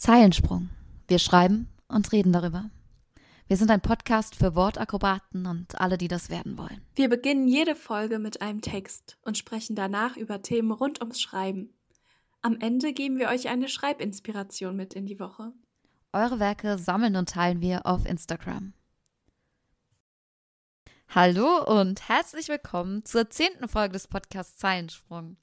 Zeilensprung. Wir schreiben und reden darüber. Wir sind ein Podcast für Wortakrobaten und alle, die das werden wollen. Wir beginnen jede Folge mit einem Text und sprechen danach über Themen rund ums Schreiben. Am Ende geben wir euch eine Schreibinspiration mit in die Woche. Eure Werke sammeln und teilen wir auf Instagram. Hallo und herzlich willkommen zur zehnten Folge des Podcasts Zeilensprung.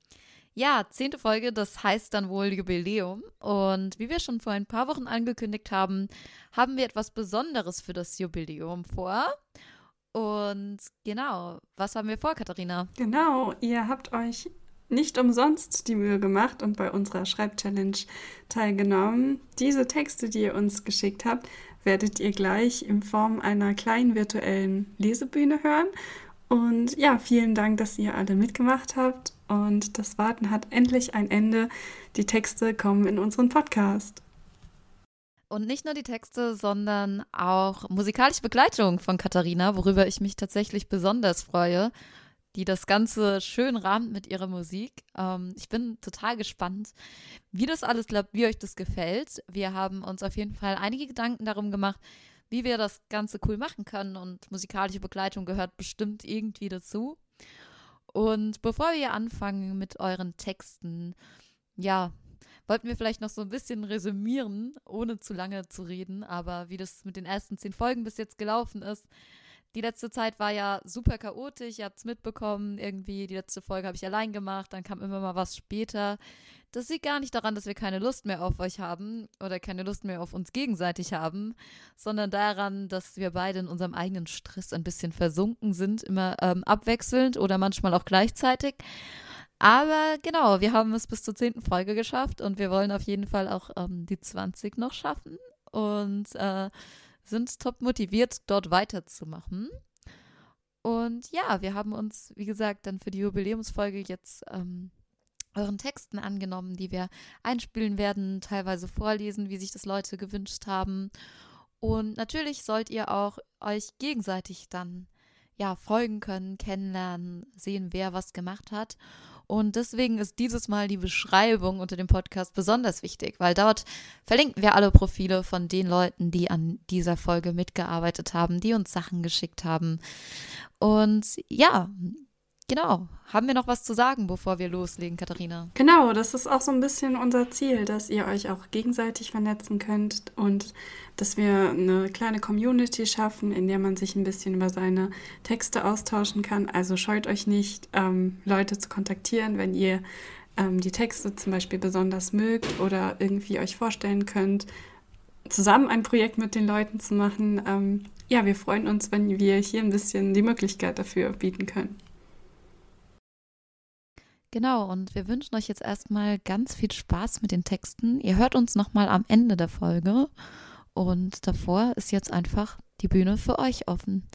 Ja, zehnte Folge, das heißt dann wohl Jubiläum. Und wie wir schon vor ein paar Wochen angekündigt haben, haben wir etwas Besonderes für das Jubiläum vor. Und genau, was haben wir vor, Katharina? Genau, ihr habt euch nicht umsonst die Mühe gemacht und bei unserer Schreibchallenge teilgenommen. Diese Texte, die ihr uns geschickt habt, werdet ihr gleich in Form einer kleinen virtuellen Lesebühne hören. Und ja, vielen Dank, dass ihr alle mitgemacht habt und das Warten hat endlich ein Ende. Die Texte kommen in unseren Podcast. Und nicht nur die Texte, sondern auch musikalische Begleitung von Katharina, worüber ich mich tatsächlich besonders freue, die das Ganze schön rahmt mit ihrer Musik. Ähm, ich bin total gespannt, wie das alles klappt, wie euch das gefällt. Wir haben uns auf jeden Fall einige Gedanken darum gemacht, wie wir das Ganze cool machen können und musikalische Begleitung gehört bestimmt irgendwie dazu. Und bevor wir anfangen mit euren Texten, ja, wollten wir vielleicht noch so ein bisschen resümieren, ohne zu lange zu reden, aber wie das mit den ersten zehn Folgen bis jetzt gelaufen ist. Die letzte Zeit war ja super chaotisch, ihr habt es mitbekommen, irgendwie die letzte Folge habe ich allein gemacht, dann kam immer mal was später. Das liegt gar nicht daran, dass wir keine Lust mehr auf euch haben oder keine Lust mehr auf uns gegenseitig haben, sondern daran, dass wir beide in unserem eigenen Stress ein bisschen versunken sind, immer ähm, abwechselnd oder manchmal auch gleichzeitig. Aber genau, wir haben es bis zur zehnten Folge geschafft und wir wollen auf jeden Fall auch ähm, die 20 noch schaffen und äh, sind top motiviert, dort weiterzumachen. Und ja, wir haben uns, wie gesagt, dann für die Jubiläumsfolge jetzt ähm, euren Texten angenommen, die wir einspielen werden, teilweise vorlesen, wie sich das Leute gewünscht haben. Und natürlich sollt ihr auch euch gegenseitig dann ja folgen können, kennenlernen, sehen, wer was gemacht hat. Und deswegen ist dieses Mal die Beschreibung unter dem Podcast besonders wichtig, weil dort verlinken wir alle Profile von den Leuten, die an dieser Folge mitgearbeitet haben, die uns Sachen geschickt haben. Und ja, Genau. Haben wir noch was zu sagen, bevor wir loslegen, Katharina? Genau, das ist auch so ein bisschen unser Ziel, dass ihr euch auch gegenseitig vernetzen könnt und dass wir eine kleine Community schaffen, in der man sich ein bisschen über seine Texte austauschen kann. Also scheut euch nicht, ähm, Leute zu kontaktieren, wenn ihr ähm, die Texte zum Beispiel besonders mögt oder irgendwie euch vorstellen könnt, zusammen ein Projekt mit den Leuten zu machen. Ähm, ja, wir freuen uns, wenn wir hier ein bisschen die Möglichkeit dafür bieten können. Genau, und wir wünschen euch jetzt erstmal ganz viel Spaß mit den Texten. Ihr hört uns nochmal am Ende der Folge. Und davor ist jetzt einfach die Bühne für euch offen.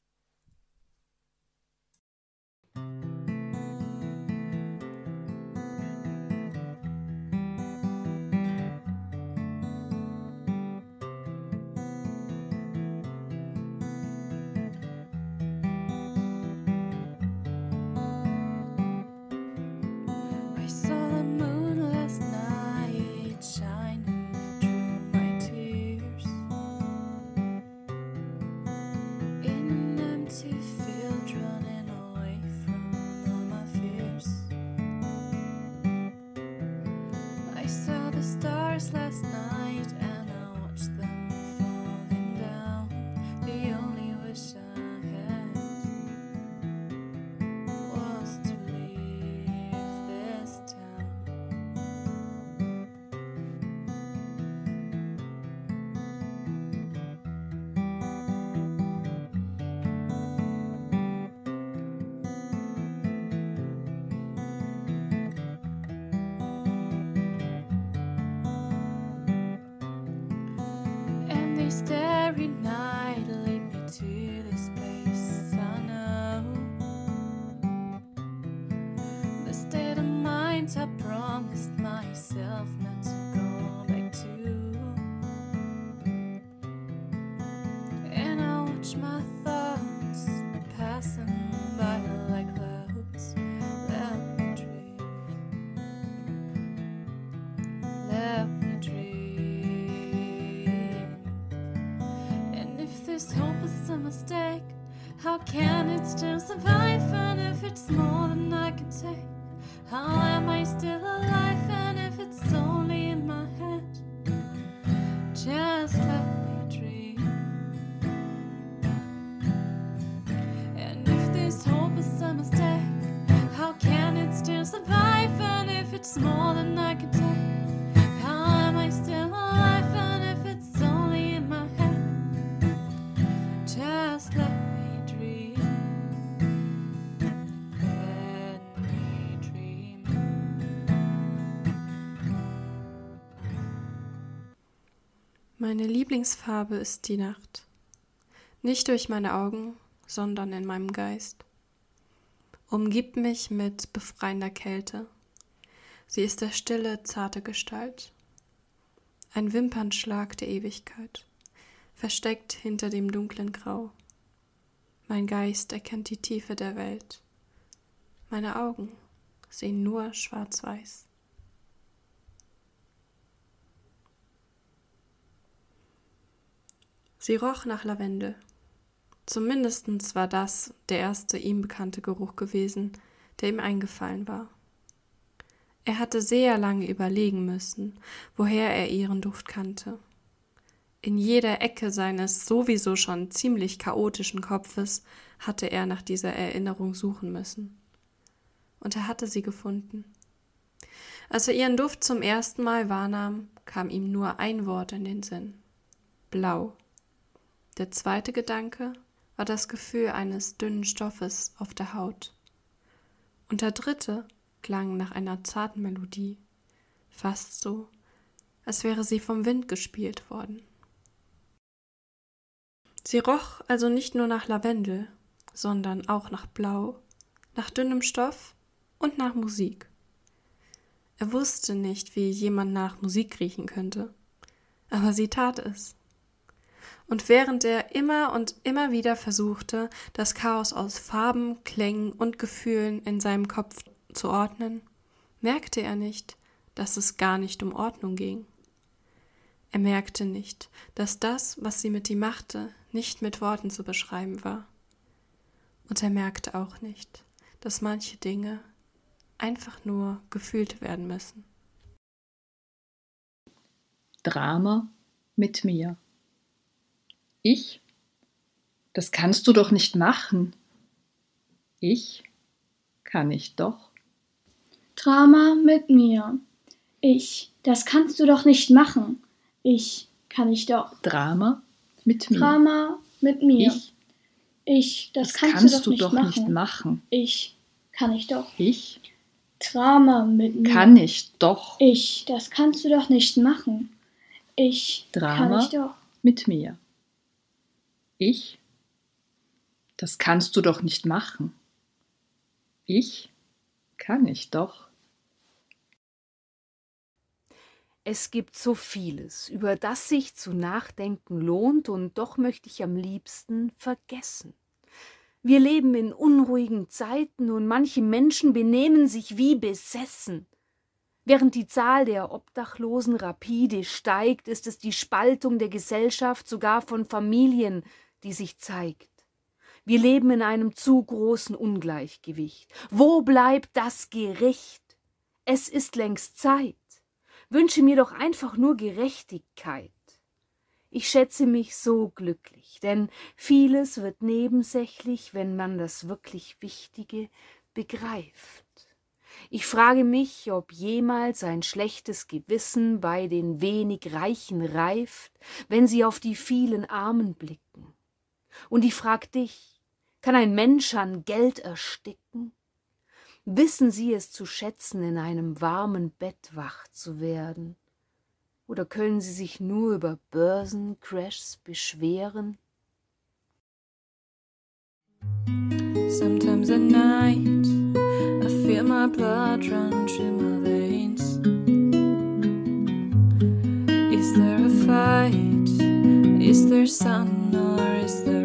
starry night. Just let me dream. And if this hope is a mistake, how can it still survive? And if it's more than I can Meine Lieblingsfarbe ist die Nacht. Nicht durch meine Augen, sondern in meinem Geist. Umgibt mich mit befreiender Kälte. Sie ist der stille, zarte Gestalt. Ein Wimpernschlag der Ewigkeit, versteckt hinter dem dunklen Grau. Mein Geist erkennt die Tiefe der Welt. Meine Augen sehen nur schwarz-weiß. Sie roch nach Lavendel. Zumindest war das der erste ihm bekannte Geruch gewesen, der ihm eingefallen war. Er hatte sehr lange überlegen müssen, woher er ihren Duft kannte. In jeder Ecke seines sowieso schon ziemlich chaotischen Kopfes hatte er nach dieser Erinnerung suchen müssen. Und er hatte sie gefunden. Als er ihren Duft zum ersten Mal wahrnahm, kam ihm nur ein Wort in den Sinn. Blau. Der zweite Gedanke war das Gefühl eines dünnen Stoffes auf der Haut. Und der dritte klang nach einer zarten Melodie, fast so, als wäre sie vom Wind gespielt worden. Sie roch also nicht nur nach Lavendel, sondern auch nach Blau, nach dünnem Stoff und nach Musik. Er wusste nicht, wie jemand nach Musik riechen könnte, aber sie tat es. Und während er immer und immer wieder versuchte, das Chaos aus Farben, Klängen und Gefühlen in seinem Kopf zu ordnen, merkte er nicht, dass es gar nicht um Ordnung ging. Er merkte nicht, dass das, was sie mit ihm machte, nicht mit Worten zu beschreiben war. Und er merkte auch nicht, dass manche Dinge einfach nur gefühlt werden müssen. Drama mit mir. Ich? Das kannst du doch nicht machen. Ich? Kann ich doch. Drama mit mir. Ich, das kannst du doch nicht machen. Ich, kann ich doch. Drama mit mir. Drama mit mir. Ich, Ich, das, das kannst, kannst, du doch, du nicht, doch machen. nicht machen. Ich, kann ich doch. Ich Drama mit mir. kann ich doch. Ich, das kannst du doch nicht machen. Ich, kann Drama ich doch. mit mir. Ich? Das kannst du doch nicht machen. Ich? Kann ich doch. Es gibt so vieles, über das sich zu nachdenken lohnt, und doch möchte ich am liebsten vergessen. Wir leben in unruhigen Zeiten und manche Menschen benehmen sich wie besessen. Während die Zahl der Obdachlosen rapide steigt, ist es die Spaltung der Gesellschaft, sogar von Familien, die sich zeigt. Wir leben in einem zu großen Ungleichgewicht. Wo bleibt das Gericht? Es ist längst Zeit. Wünsche mir doch einfach nur Gerechtigkeit. Ich schätze mich so glücklich, denn vieles wird nebensächlich, wenn man das wirklich Wichtige begreift. Ich frage mich, ob jemals ein schlechtes Gewissen bei den wenig Reichen reift, wenn sie auf die vielen Armen blicken. Und ich frag dich, kann ein Mensch an Geld ersticken? Wissen Sie es zu schätzen, in einem warmen Bett wach zu werden? Oder können Sie sich nur über Börsencrashs beschweren? Sometimes at night, I feel my blood run through my veins. Is there a fight? Is there sun or is there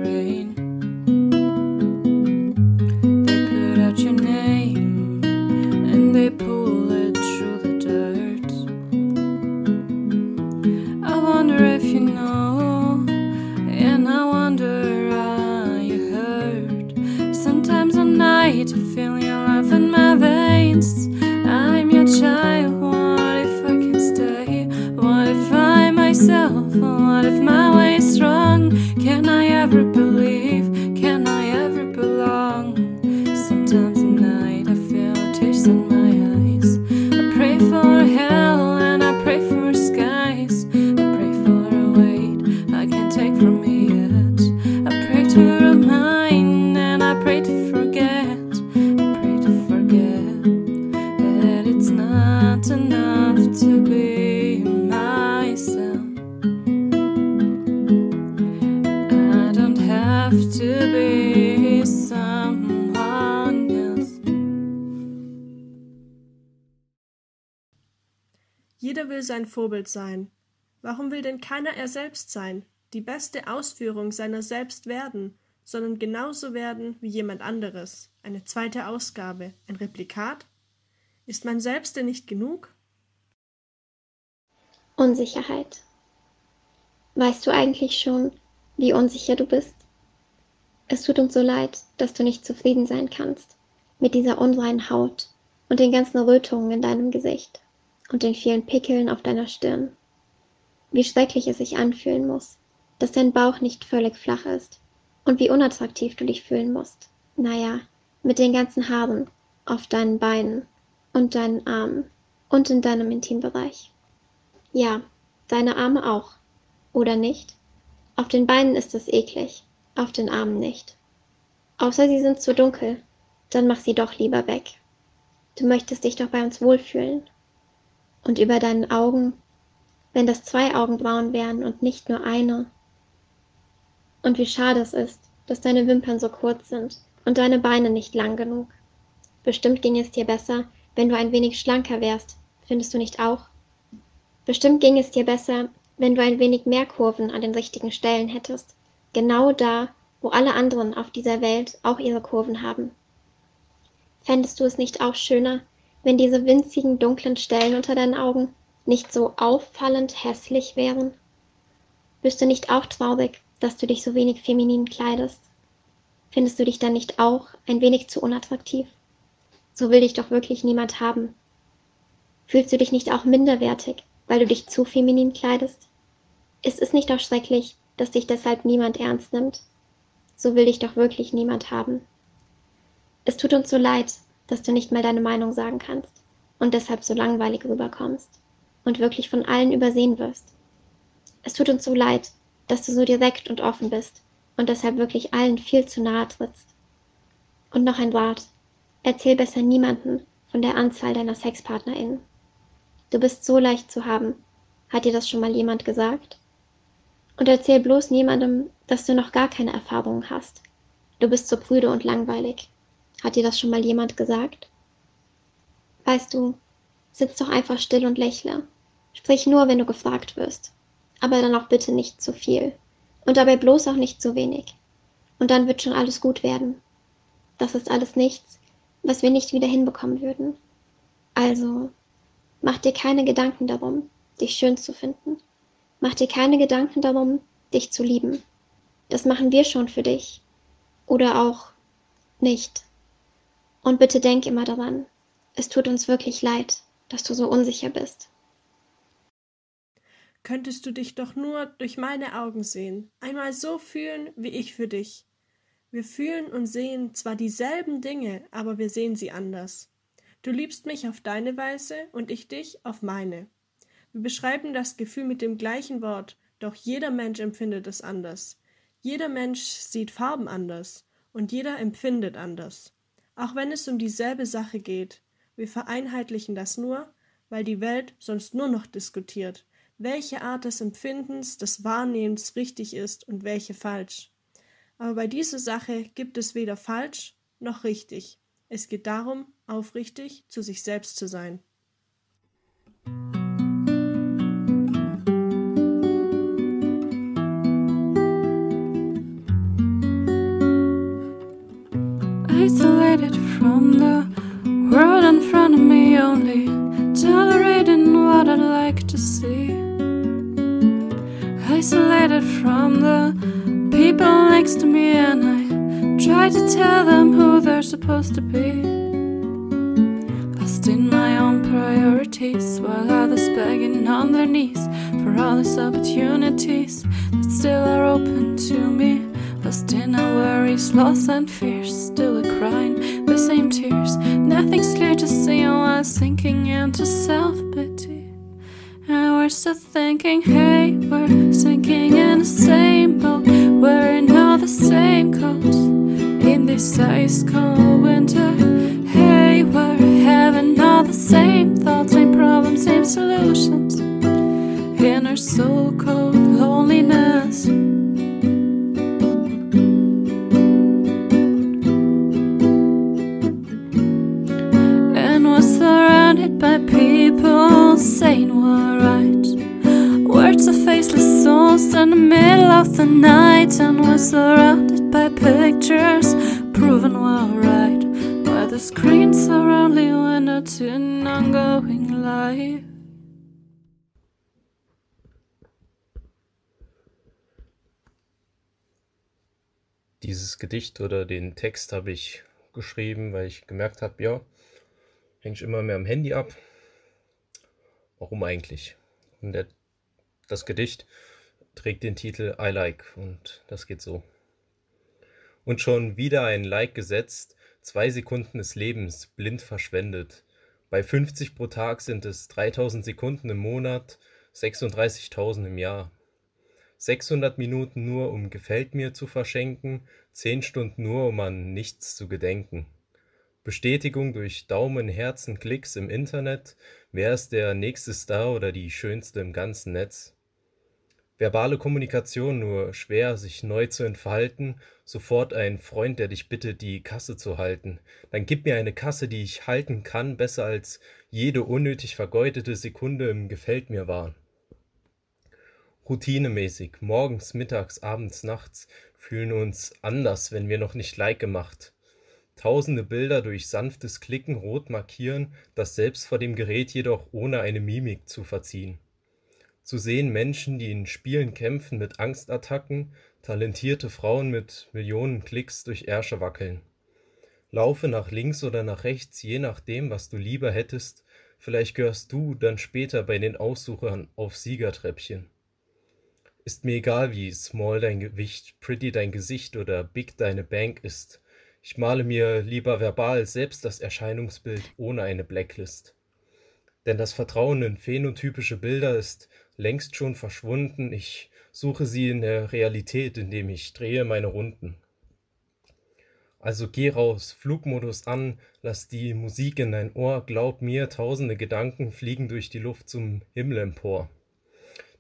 sein Vorbild sein. Warum will denn keiner er selbst sein, die beste Ausführung seiner selbst werden, sondern genauso werden wie jemand anderes, eine zweite Ausgabe, ein Replikat? Ist man selbst denn nicht genug? Unsicherheit. Weißt du eigentlich schon, wie unsicher du bist? Es tut uns so leid, dass du nicht zufrieden sein kannst mit dieser unreinen Haut und den ganzen Rötungen in deinem Gesicht und den vielen Pickeln auf deiner Stirn. Wie schrecklich es sich anfühlen muss, dass dein Bauch nicht völlig flach ist und wie unattraktiv du dich fühlen musst. Naja, mit den ganzen Haaren auf deinen Beinen und deinen Armen und in deinem Intimbereich. Ja, deine Arme auch. Oder nicht? Auf den Beinen ist es eklig, auf den Armen nicht. Außer sie sind zu dunkel, dann mach sie doch lieber weg. Du möchtest dich doch bei uns wohlfühlen. Und über deinen Augen, wenn das zwei Augenbrauen wären und nicht nur eine. Und wie schade es ist, dass deine Wimpern so kurz sind und deine Beine nicht lang genug. Bestimmt ging es dir besser, wenn du ein wenig schlanker wärst, findest du nicht auch? Bestimmt ging es dir besser, wenn du ein wenig mehr Kurven an den richtigen Stellen hättest. Genau da, wo alle anderen auf dieser Welt auch ihre Kurven haben. Fändest du es nicht auch schöner, wenn diese winzigen dunklen Stellen unter deinen Augen nicht so auffallend hässlich wären? Bist du nicht auch traurig, dass du dich so wenig feminin kleidest? Findest du dich dann nicht auch ein wenig zu unattraktiv? So will dich doch wirklich niemand haben. Fühlst du dich nicht auch minderwertig, weil du dich zu feminin kleidest? Ist es nicht auch schrecklich, dass dich deshalb niemand ernst nimmt? So will dich doch wirklich niemand haben. Es tut uns so leid, dass du nicht mal deine Meinung sagen kannst und deshalb so langweilig rüberkommst und wirklich von allen übersehen wirst. Es tut uns so leid, dass du so direkt und offen bist und deshalb wirklich allen viel zu nahe trittst. Und noch ein Wort. Erzähl besser niemanden von der Anzahl deiner SexpartnerInnen. Du bist so leicht zu haben. Hat dir das schon mal jemand gesagt? Und erzähl bloß niemandem, dass du noch gar keine Erfahrungen hast. Du bist so prüde und langweilig. Hat dir das schon mal jemand gesagt? Weißt du, sitz doch einfach still und lächle. Sprich nur, wenn du gefragt wirst. Aber dann auch bitte nicht zu viel. Und dabei bloß auch nicht zu wenig. Und dann wird schon alles gut werden. Das ist alles nichts, was wir nicht wieder hinbekommen würden. Also, mach dir keine Gedanken darum, dich schön zu finden. Mach dir keine Gedanken darum, dich zu lieben. Das machen wir schon für dich. Oder auch nicht. Und bitte denk immer daran, es tut uns wirklich leid, dass du so unsicher bist. Könntest du dich doch nur durch meine Augen sehen, einmal so fühlen wie ich für dich. Wir fühlen und sehen zwar dieselben Dinge, aber wir sehen sie anders. Du liebst mich auf deine Weise und ich dich auf meine. Wir beschreiben das Gefühl mit dem gleichen Wort, doch jeder Mensch empfindet es anders. Jeder Mensch sieht Farben anders und jeder empfindet anders. Auch wenn es um dieselbe Sache geht, wir vereinheitlichen das nur, weil die Welt sonst nur noch diskutiert, welche Art des Empfindens, des Wahrnehmens richtig ist und welche falsch. Aber bei dieser Sache gibt es weder falsch noch richtig. Es geht darum, aufrichtig zu sich selbst zu sein. Isolated from the world in front of me, only tolerating what I'd like to see. Isolated from the people next to me, and I try to tell them who they're supposed to be. Lost in my own priorities, while others begging on their knees for for all these opportunities that still are open to me. Lost in our worries, loss and fears, still fucking hell. Mm. The night, and we're surrounded by pictures proving we're right. Where the screens are only window to an ongoing life. Dieses Gedicht oder den Text habe ich geschrieben, weil ich gemerkt habe, ja, hänge ich immer mehr am Handy ab. Warum eigentlich? Und der, das Gedicht trägt den Titel I Like und das geht so. Und schon wieder ein Like gesetzt, zwei Sekunden des Lebens blind verschwendet. Bei 50 pro Tag sind es 3000 Sekunden im Monat, 36.000 im Jahr. 600 Minuten nur, um gefällt mir zu verschenken, 10 Stunden nur, um an nichts zu gedenken. Bestätigung durch Daumen, Herzen, Klicks im Internet, wer ist der nächste Star oder die schönste im ganzen Netz? Verbale Kommunikation nur schwer, sich neu zu entfalten, sofort ein Freund, der dich bittet, die Kasse zu halten. Dann gib mir eine Kasse, die ich halten kann, besser als jede unnötig vergeudete Sekunde im Gefällt mir war. Routinemäßig, morgens, mittags, abends, nachts, fühlen uns anders, wenn wir noch nicht Like gemacht. Tausende Bilder durch sanftes Klicken rot markieren, das selbst vor dem Gerät jedoch ohne eine Mimik zu verziehen. Zu sehen Menschen, die in Spielen kämpfen mit Angstattacken, talentierte Frauen mit Millionen Klicks durch Ärsche wackeln. Laufe nach links oder nach rechts, je nachdem, was du lieber hättest, vielleicht gehörst du dann später bei den Aussuchern auf Siegertreppchen. Ist mir egal, wie small dein Gewicht, pretty dein Gesicht oder big deine Bank ist. Ich male mir lieber verbal selbst das Erscheinungsbild ohne eine Blacklist. Denn das Vertrauen in phänotypische Bilder ist längst schon verschwunden. Ich suche sie in der Realität, indem ich drehe meine Runden. Also geh raus, Flugmodus an, lass die Musik in dein Ohr, glaub mir, tausende Gedanken fliegen durch die Luft zum Himmel empor.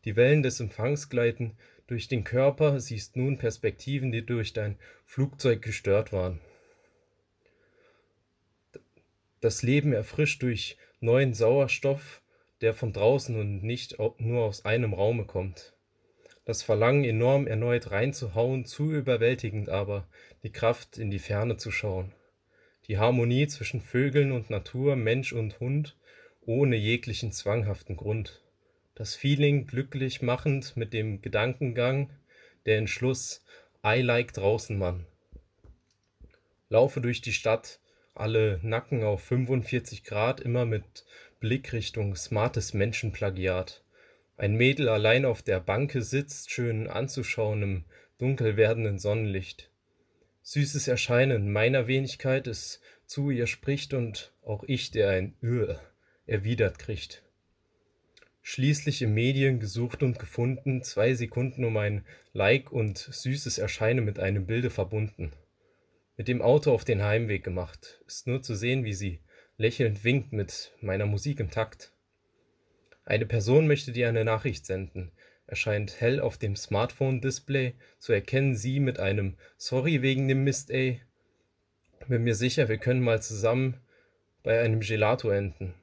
Die Wellen des Empfangs gleiten durch den Körper, siehst nun Perspektiven, die durch dein Flugzeug gestört waren. Das Leben erfrischt durch neuen Sauerstoff, der von draußen und nicht nur aus einem Raume kommt. Das Verlangen, enorm erneut reinzuhauen, zu überwältigend aber, die Kraft, in die Ferne zu schauen. Die Harmonie zwischen Vögeln und Natur, Mensch und Hund, ohne jeglichen zwanghaften Grund. Das Feeling glücklich machend mit dem Gedankengang, der Entschluss, I like draußen Mann. Laufe durch die Stadt, alle Nacken auf 45 Grad, immer mit Blick Richtung smartes Menschenplagiat. Ein Mädel allein auf der Banke sitzt, schön anzuschauen im dunkel werdenden Sonnenlicht. Süßes Erscheinen meiner Wenigkeit es zu ihr spricht und auch ich, der ein Ür erwidert kriegt. Schließlich in Medien gesucht und gefunden, zwei Sekunden um ein Like und süßes Erscheinen mit einem Bilde verbunden. Mit dem Auto auf den Heimweg gemacht, ist nur zu sehen, wie sie lächelnd winkt mit meiner Musik im Takt. Eine Person möchte dir eine Nachricht senden, erscheint hell auf dem Smartphone-Display, zu erkennen sie mit einem Sorry wegen dem Mist, ey. Bin mir sicher, wir können mal zusammen bei einem Gelato enden.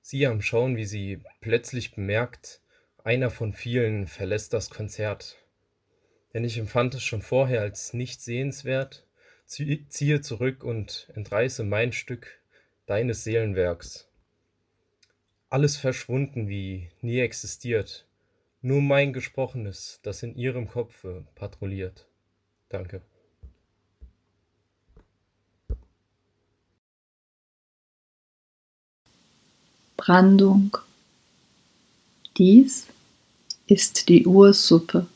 Sie am Schauen, wie sie plötzlich bemerkt, einer von vielen verlässt das Konzert. Denn ich empfand es schon vorher als nicht sehenswert, ziehe zurück und entreiße mein Stück deines Seelenwerks alles verschwunden wie nie existiert. Nur mein Gesprochenes, das in ihrem Kopfe patrouilliert. Danke. Brandung. Dies ist die Ursuppe,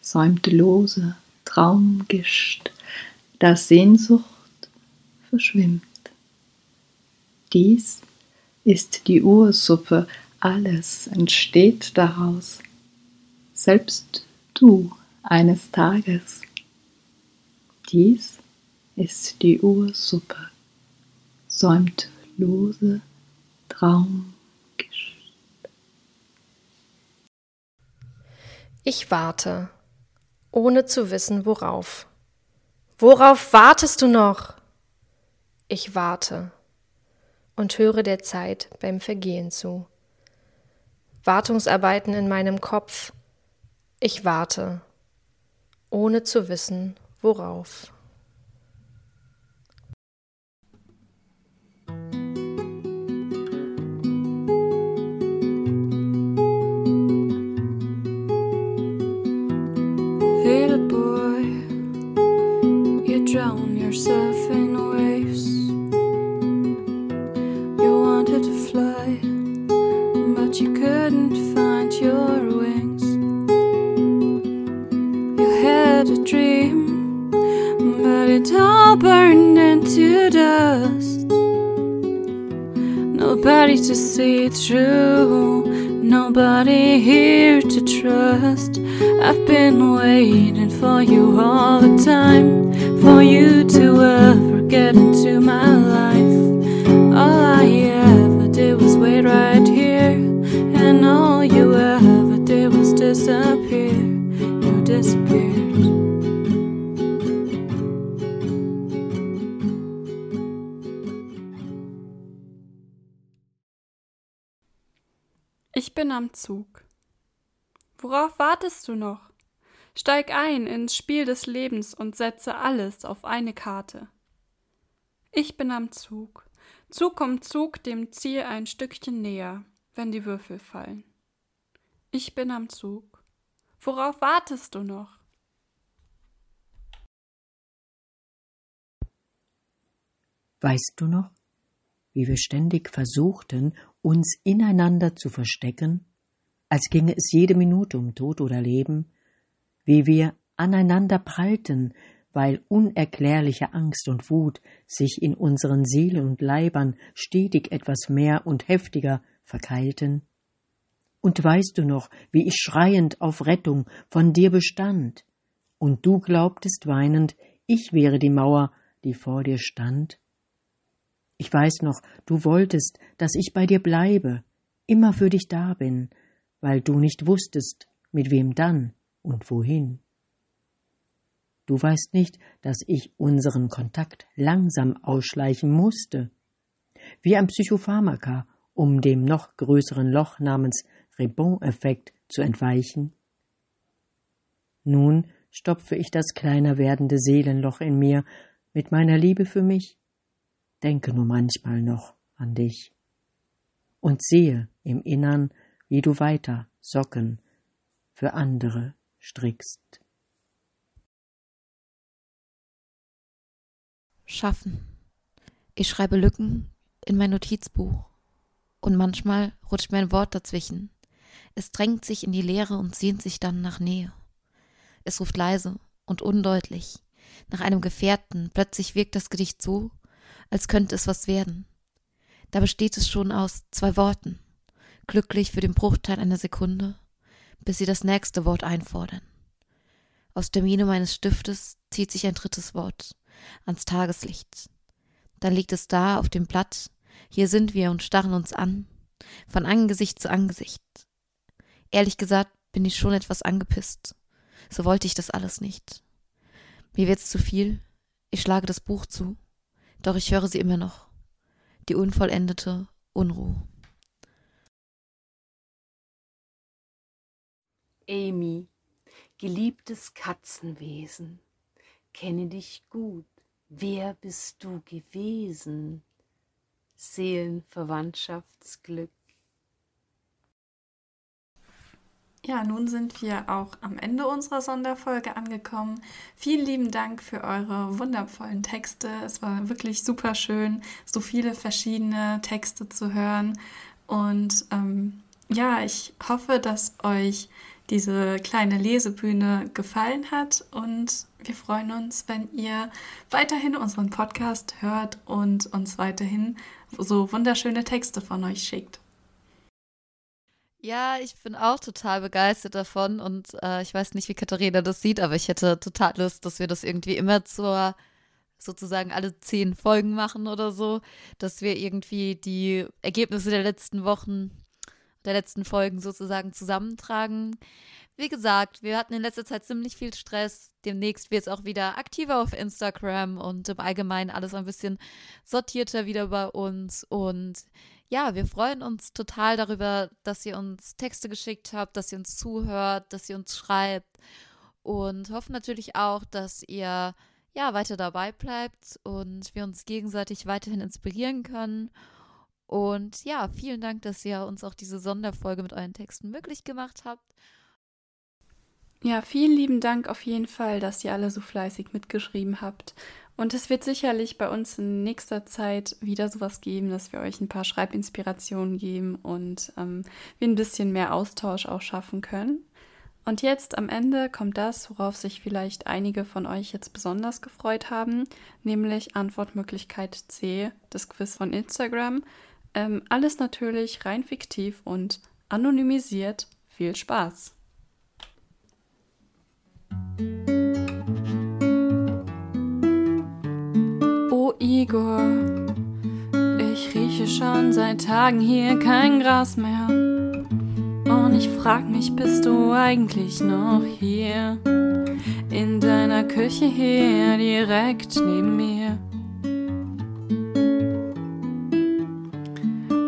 säumte lose Traumgischt, da Sehnsucht verschwimmt. Dies ist die Ursuppe, alles entsteht daraus, selbst du eines Tages. Dies ist die Ursuppe, säumt lose Traumgischt. Ich warte, ohne zu wissen, worauf. Worauf wartest du noch? Ich warte und höre der Zeit beim Vergehen zu. Wartungsarbeiten in meinem Kopf. Ich warte, ohne zu wissen, worauf. Bin am Zug. Worauf wartest du noch? Steig ein ins Spiel des Lebens und setze alles auf eine Karte. Ich bin am Zug. Zug um Zug dem Ziel ein Stückchen näher, wenn die Würfel fallen. Ich bin am Zug. Worauf wartest du noch? Weißt du noch, wie wir ständig versuchten, uns ineinander zu verstecken, als ginge es jede Minute um Tod oder Leben, wie wir aneinander prallten, weil unerklärliche Angst und Wut sich in unseren Seelen und Leibern stetig etwas mehr und heftiger verkeilten? Und weißt du noch, wie ich schreiend auf Rettung von dir bestand, und du glaubtest weinend, ich wäre die Mauer, die vor dir stand? Ich weiß noch, du wolltest, dass ich bei dir bleibe, immer für dich da bin, weil du nicht wusstest, mit wem dann und wohin. Du weißt nicht, dass ich unseren Kontakt langsam ausschleichen musste, wie ein Psychopharmaka, um dem noch größeren Loch namens Rebond-Effekt zu entweichen. Nun stopfe ich das kleiner werdende Seelenloch in mir mit meiner Liebe für mich, denke nur manchmal noch an dich und sehe im Innern, wie du weiter Socken für andere strickst. Schaffen. Ich schreibe Lücken in mein Notizbuch. Und manchmal rutscht mir ein Wort dazwischen. Es drängt sich in die Leere und sehnt sich dann nach Nähe. Es ruft leise und undeutlich nach einem Gefährten. Plötzlich wirkt das Gedicht so, als könnte es was werden. Da besteht es schon aus zwei Worten, glücklich für den Bruchteil einer Sekunde, bis sie das nächste Wort einfordern. Aus der Miene meines Stiftes zieht sich ein drittes Wort ans Tageslicht. Dann liegt es da auf dem Blatt, hier sind wir und starren uns an, von Angesicht zu Angesicht. Ehrlich gesagt bin ich schon etwas angepisst. So wollte ich das alles nicht. Mir wird's zu viel. Ich schlage das Buch zu. Doch ich höre sie immer noch. Die unvollendete Unruhe. Amy, geliebtes Katzenwesen, kenne dich gut. Wer bist du gewesen? Seelenverwandtschaftsglück. Ja, nun sind wir auch am Ende unserer Sonderfolge angekommen. Vielen lieben Dank für eure wundervollen Texte. Es war wirklich super schön, so viele verschiedene Texte zu hören. Und ähm, ja, ich hoffe, dass euch diese kleine Lesebühne gefallen hat und wir freuen uns, wenn ihr weiterhin unseren Podcast hört und uns weiterhin so wunderschöne Texte von euch schickt. Ja, ich bin auch total begeistert davon und äh, ich weiß nicht, wie Katharina das sieht, aber ich hätte total Lust, dass wir das irgendwie immer zur sozusagen alle zehn Folgen machen oder so, dass wir irgendwie die Ergebnisse der letzten Wochen, der letzten Folgen sozusagen zusammentragen. Wie gesagt, wir hatten in letzter Zeit ziemlich viel Stress. Demnächst wird es auch wieder aktiver auf Instagram und im Allgemeinen alles ein bisschen sortierter wieder bei uns. Und ja, wir freuen uns total darüber, dass ihr uns Texte geschickt habt, dass ihr uns zuhört, dass ihr uns schreibt und hoffen natürlich auch, dass ihr ja weiter dabei bleibt und wir uns gegenseitig weiterhin inspirieren können. Und ja, vielen Dank, dass ihr uns auch diese Sonderfolge mit euren Texten möglich gemacht habt. Ja, vielen lieben Dank auf jeden Fall, dass ihr alle so fleißig mitgeschrieben habt. Und es wird sicherlich bei uns in nächster Zeit wieder sowas geben, dass wir euch ein paar Schreibinspirationen geben und ähm, wir ein bisschen mehr Austausch auch schaffen können. Und jetzt am Ende kommt das, worauf sich vielleicht einige von euch jetzt besonders gefreut haben, nämlich Antwortmöglichkeit C, das Quiz von Instagram. Ähm, alles natürlich rein fiktiv und anonymisiert. Viel Spaß! Igor, ich rieche schon seit Tagen hier kein Gras mehr. Und ich frag mich, bist du eigentlich noch hier? In deiner Küche hier, direkt neben mir.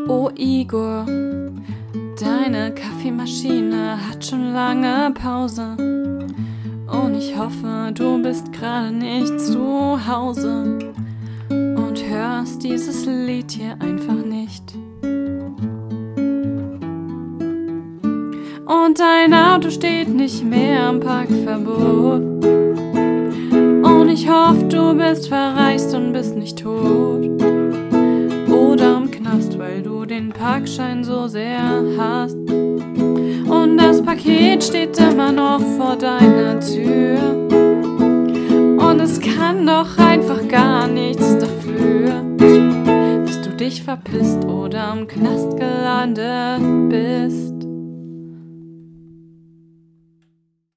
Oh Igor, deine Kaffeemaschine hat schon lange Pause. Und ich hoffe, du bist gerade nicht zu Hause hörst dieses Lied hier einfach nicht. Und dein Auto steht nicht mehr am Parkverbot. Und ich hoffe, du bist verreist und bist nicht tot. Oder im Knast, weil du den Parkschein so sehr hast. Und das Paket steht immer noch vor deiner Tür. Und es kann doch einfach gar du dich verpisst oder im Knast gelandet bist.